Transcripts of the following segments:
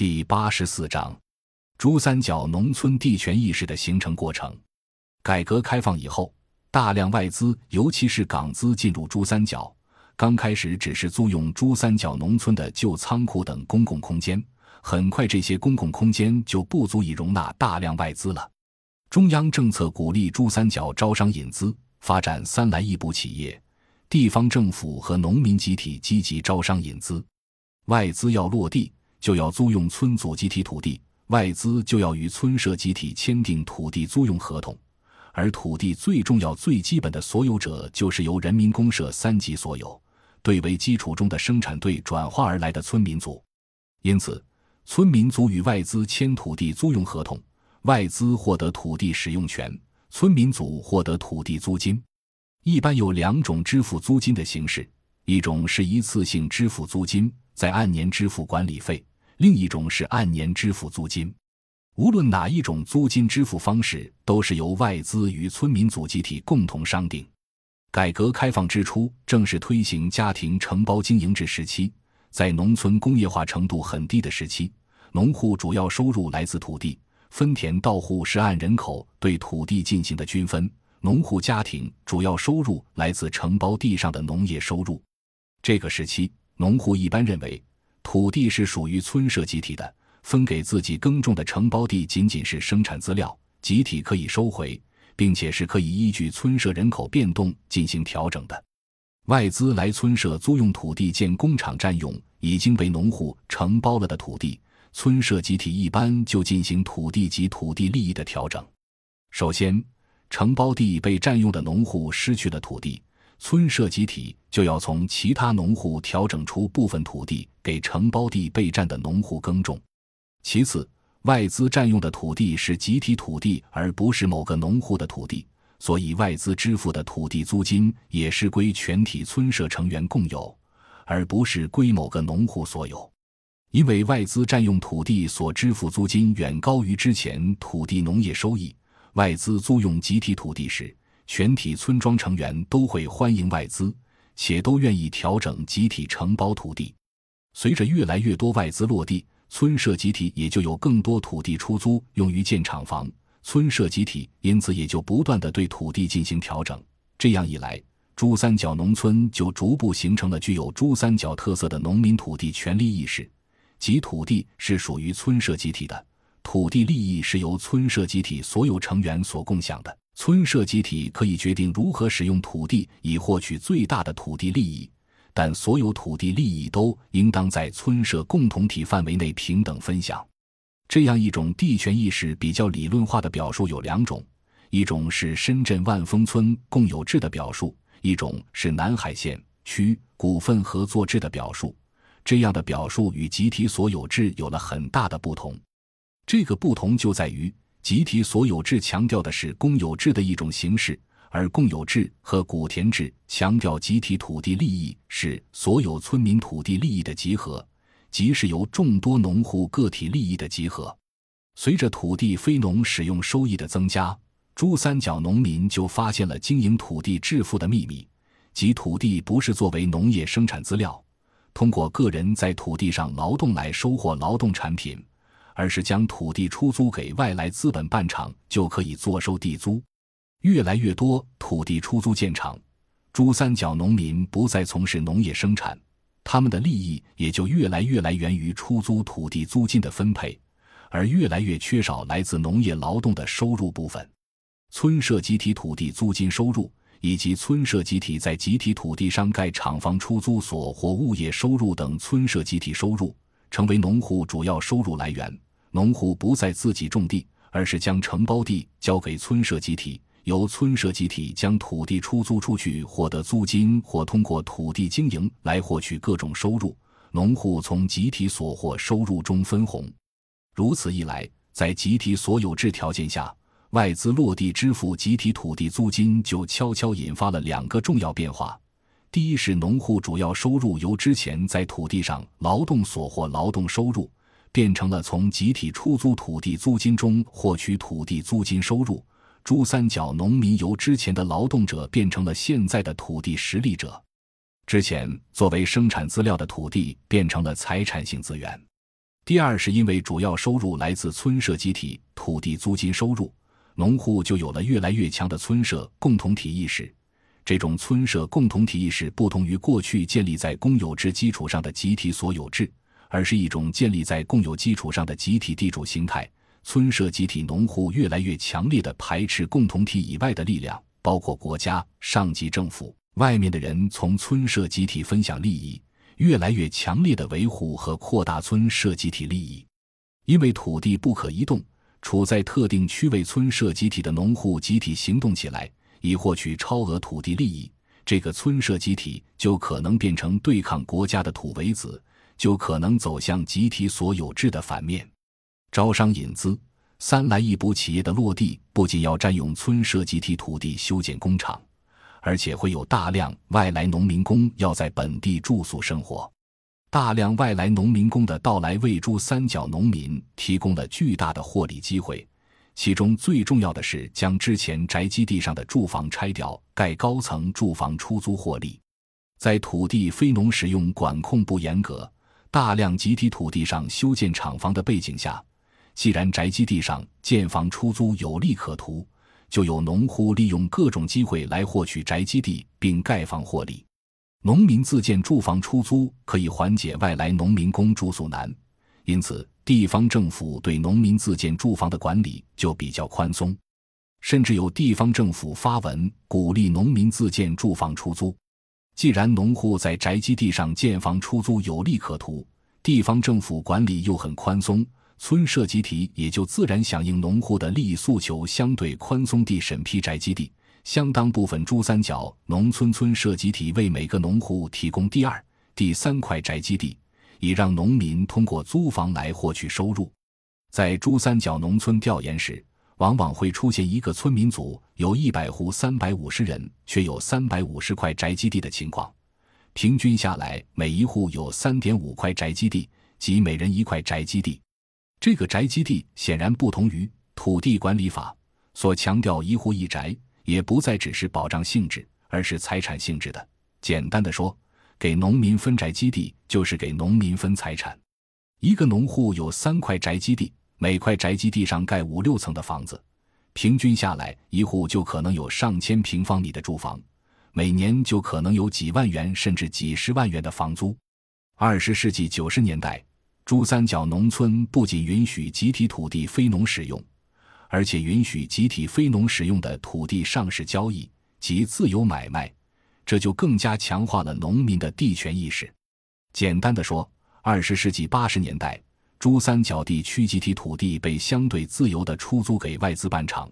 第八十四章：珠三角农村地权意识的形成过程。改革开放以后，大量外资，尤其是港资进入珠三角。刚开始只是租用珠三角农村的旧仓库等公共空间，很快这些公共空间就不足以容纳大量外资了。中央政策鼓励珠三角招商引资，发展三来一补企业，地方政府和农民集体积极招商引资，外资要落地。就要租用村组集体土地，外资就要与村社集体签订土地租用合同，而土地最重要、最基本的所有者就是由人民公社三级所有、队为基础中的生产队转化而来的村民族。因此，村民族与外资签土地租用合同，外资获得土地使用权，村民族获得土地租金。一般有两种支付租金的形式：一种是一次性支付租金，再按年支付管理费。另一种是按年支付租金，无论哪一种租金支付方式，都是由外资与村民组集体共同商定。改革开放之初，正是推行家庭承包经营制时期，在农村工业化程度很低的时期，农户主要收入来自土地，分田到户是按人口对土地进行的均分，农户家庭主要收入来自承包地上的农业收入。这个时期，农户一般认为。土地是属于村社集体的，分给自己耕种的承包地仅仅是生产资料，集体可以收回，并且是可以依据村社人口变动进行调整的。外资来村社租用土地建工厂，占用已经被农户承包了的土地，村社集体一般就进行土地及土地利益的调整。首先，承包地被占用的农户失去了土地。村社集体就要从其他农户调整出部分土地给承包地备占的农户耕种。其次，外资占用的土地是集体土地，而不是某个农户的土地，所以外资支付的土地租金也是归全体村社成员共有，而不是归某个农户所有。因为外资占用土地所支付租金远高于之前土地农业收益，外资租用集体土地时。全体村庄成员都会欢迎外资，且都愿意调整集体承包土地。随着越来越多外资落地，村社集体也就有更多土地出租用于建厂房，村社集体因此也就不断的对土地进行调整。这样一来，珠三角农村就逐步形成了具有珠三角特色的农民土地权利意识，即土地是属于村社集体的，土地利益是由村社集体所有成员所共享的。村社集体可以决定如何使用土地以获取最大的土地利益，但所有土地利益都应当在村社共同体范围内平等分享。这样一种地权意识比较理论化的表述有两种：一种是深圳万丰村共有制的表述，一种是南海县区股份合作制的表述。这样的表述与集体所有制有了很大的不同。这个不同就在于。集体所有制强调的是公有制的一种形式，而共有制和古田制强调集体土地利益是所有村民土地利益的集合，即是由众多农户个体利益的集合。随着土地非农使用收益的增加，珠三角农民就发现了经营土地致富的秘密，即土地不是作为农业生产资料，通过个人在土地上劳动来收获劳动产品。而是将土地出租给外来资本办厂，就可以坐收地租。越来越多土地出租建厂，珠三角农民不再从事农业生产，他们的利益也就越来越来源于出租土地租金的分配，而越来越缺少来自农业劳动的收入部分。村社集体土地租金收入，以及村社集体在集体土地上盖厂房出租所或物业收入等村社集体收入。成为农户主要收入来源。农户不再自己种地，而是将承包地交给村社集体，由村社集体将土地出租出去，获得租金，或通过土地经营来获取各种收入。农户从集体所获收入中分红。如此一来，在集体所有制条件下，外资落地支付集体土地租金，就悄悄引发了两个重要变化。第一是农户主要收入由之前在土地上劳动所获劳动收入，变成了从集体出租土地租金中获取土地租金收入。珠三角农民由之前的劳动者变成了现在的土地实力者，之前作为生产资料的土地变成了财产性资源。第二是因为主要收入来自村社集体土地租金收入，农户就有了越来越强的村社共同体意识。这种村社共同体意识不同于过去建立在公有制基础上的集体所有制，而是一种建立在共有基础上的集体地主形态。村社集体农户越来越强烈的排斥共同体以外的力量，包括国家、上级政府、外面的人从村社集体分享利益。越来越强烈的维护和扩大村社集体利益，因为土地不可移动，处在特定区位村社集体的农户集体行动起来，以获取超额土地利益，这个村社集体就可能变成对抗国家的土围子，就可能走向集体所有制的反面。招商引资，三来一补企业的落地，不仅要占用村社集体土地修建工厂。而且会有大量外来农民工要在本地住宿生活，大量外来农民工的到来为珠三角农民提供了巨大的获利机会。其中最重要的是将之前宅基地上的住房拆掉，盖高层住房出租获利。在土地非农使用管控不严格、大量集体土地上修建厂房的背景下，既然宅基地上建房出租有利可图。就有农户利用各种机会来获取宅基地并盖房获利。农民自建住房出租可以缓解外来农民工住宿难，因此地方政府对农民自建住房的管理就比较宽松，甚至有地方政府发文鼓励农民自建住房出租。既然农户在宅基地上建房出租有利可图，地方政府管理又很宽松。村社集体也就自然响应农户的利益诉求，相对宽松地审批宅基地。相当部分珠三角农村村社集体为每个农户提供第二、第三块宅基地，以让农民通过租房来获取收入。在珠三角农村调研时，往往会出现一个村民组有一百户三百五十人，却有三百五十块宅基地的情况。平均下来，每一户有三点五块宅基地，即每人一块宅基地。这个宅基地显然不同于土地管理法所强调一户一宅，也不再只是保障性质，而是财产性质的。简单的说，给农民分宅基地就是给农民分财产。一个农户有三块宅基地，每块宅基地上盖五六层的房子，平均下来，一户就可能有上千平方米的住房，每年就可能有几万元甚至几十万元的房租。二十世纪九十年代。珠三角农村不仅允许集体土地非农使用，而且允许集体非农使用的土地上市交易及自由买卖，这就更加强化了农民的地权意识。简单的说，二十世纪八十年代，珠三角地区集体土地被相对自由地出租给外资办厂，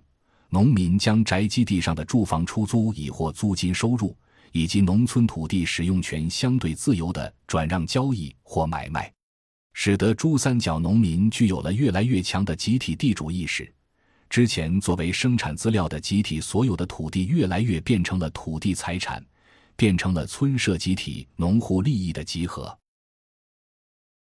农民将宅基地上的住房出租以获租金收入，以及农村土地使用权相对自由的转让交易或买卖。使得珠三角农民具有了越来越强的集体地主意识。之前作为生产资料的集体所有的土地，越来越变成了土地财产，变成了村社集体农户利益的集合。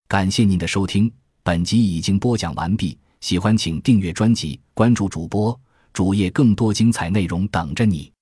感谢您的收听，本集已经播讲完毕。喜欢请订阅专辑，关注主播主页，更多精彩内容等着你。